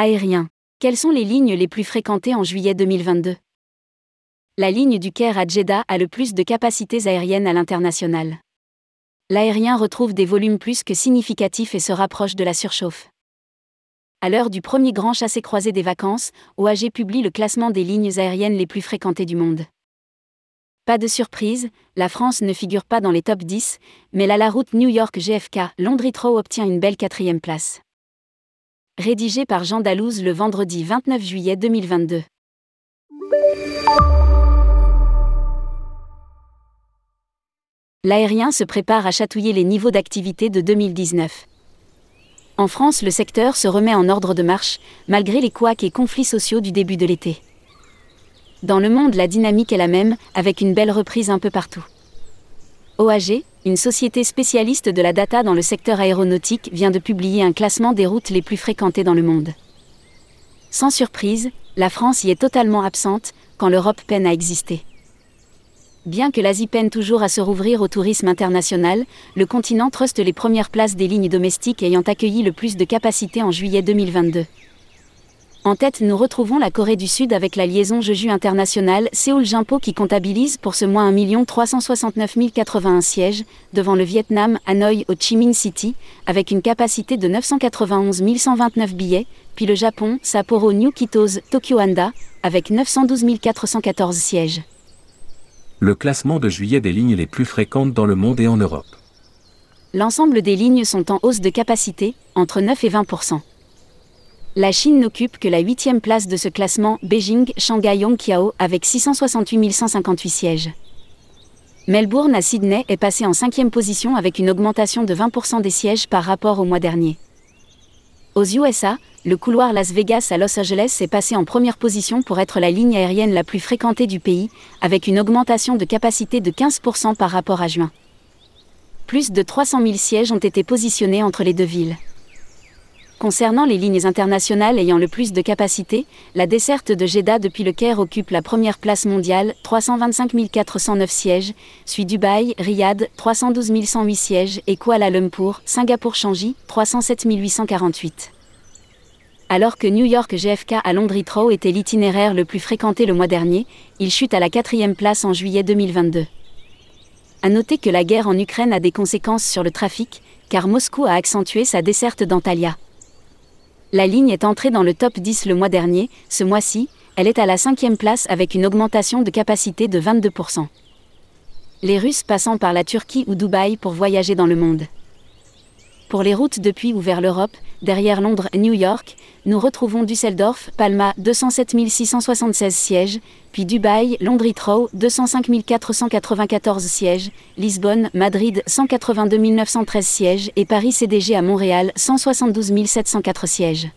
Aérien. Quelles sont les lignes les plus fréquentées en juillet 2022 La ligne du Caire à Jeddah a le plus de capacités aériennes à l'international. L'aérien retrouve des volumes plus que significatifs et se rapproche de la surchauffe. À l'heure du premier grand chassé-croisé des vacances, OAG publie le classement des lignes aériennes les plus fréquentées du monde. Pas de surprise, la France ne figure pas dans les top 10, mais la, la route New York GFK Londres obtient une belle quatrième place rédigé par Jean Dalouse le vendredi 29 juillet 2022. L'aérien se prépare à chatouiller les niveaux d'activité de 2019. En France, le secteur se remet en ordre de marche, malgré les couacs et conflits sociaux du début de l'été. Dans le monde, la dynamique est la même, avec une belle reprise un peu partout. OAG, une société spécialiste de la data dans le secteur aéronautique, vient de publier un classement des routes les plus fréquentées dans le monde. Sans surprise, la France y est totalement absente, quand l'Europe peine à exister. Bien que l'Asie peine toujours à se rouvrir au tourisme international, le continent truste les premières places des lignes domestiques ayant accueilli le plus de capacités en juillet 2022. En tête, nous retrouvons la Corée du Sud avec la liaison Jeju internationale Séoul-Jimpo qui comptabilise pour ce mois 1 369 081 sièges, devant le Vietnam, Hanoi Ho Chi Minh City, avec une capacité de 991 129 billets, puis le Japon, Sapporo New Kitos, Tokyo Handa, avec 912 414 sièges. Le classement de juillet des lignes les plus fréquentes dans le monde et en Europe. L'ensemble des lignes sont en hausse de capacité, entre 9 et 20 la Chine n'occupe que la huitième place de ce classement, Beijing, Shanghai, Yongqiao, avec 668 158 sièges. Melbourne à Sydney est passé en cinquième position avec une augmentation de 20% des sièges par rapport au mois dernier. Aux USA, le couloir Las Vegas à Los Angeles est passé en première position pour être la ligne aérienne la plus fréquentée du pays, avec une augmentation de capacité de 15% par rapport à juin. Plus de 300 000 sièges ont été positionnés entre les deux villes. Concernant les lignes internationales ayant le plus de capacité, la desserte de Jeddah depuis le Caire occupe la première place mondiale, 325 409 sièges, suit Dubaï, Riyad, 312 108 sièges et Kuala Lumpur, Singapour-Changi, 307 848. Alors que New York GFK à Londres Heathrow était l'itinéraire le plus fréquenté le mois dernier, il chute à la quatrième place en juillet 2022. À noter que la guerre en Ukraine a des conséquences sur le trafic, car Moscou a accentué sa desserte d'Antalya. La ligne est entrée dans le top 10 le mois dernier, ce mois-ci, elle est à la cinquième place avec une augmentation de capacité de 22%. Les Russes passant par la Turquie ou Dubaï pour voyager dans le monde. Pour les routes depuis ou vers l'Europe, derrière Londres New York, nous retrouvons Düsseldorf, Palma, 207 676 sièges, puis Dubaï, Londres Heathrow, 205 494 sièges, Lisbonne, Madrid, 182 913 sièges et Paris CDG à Montréal, 172 704 sièges.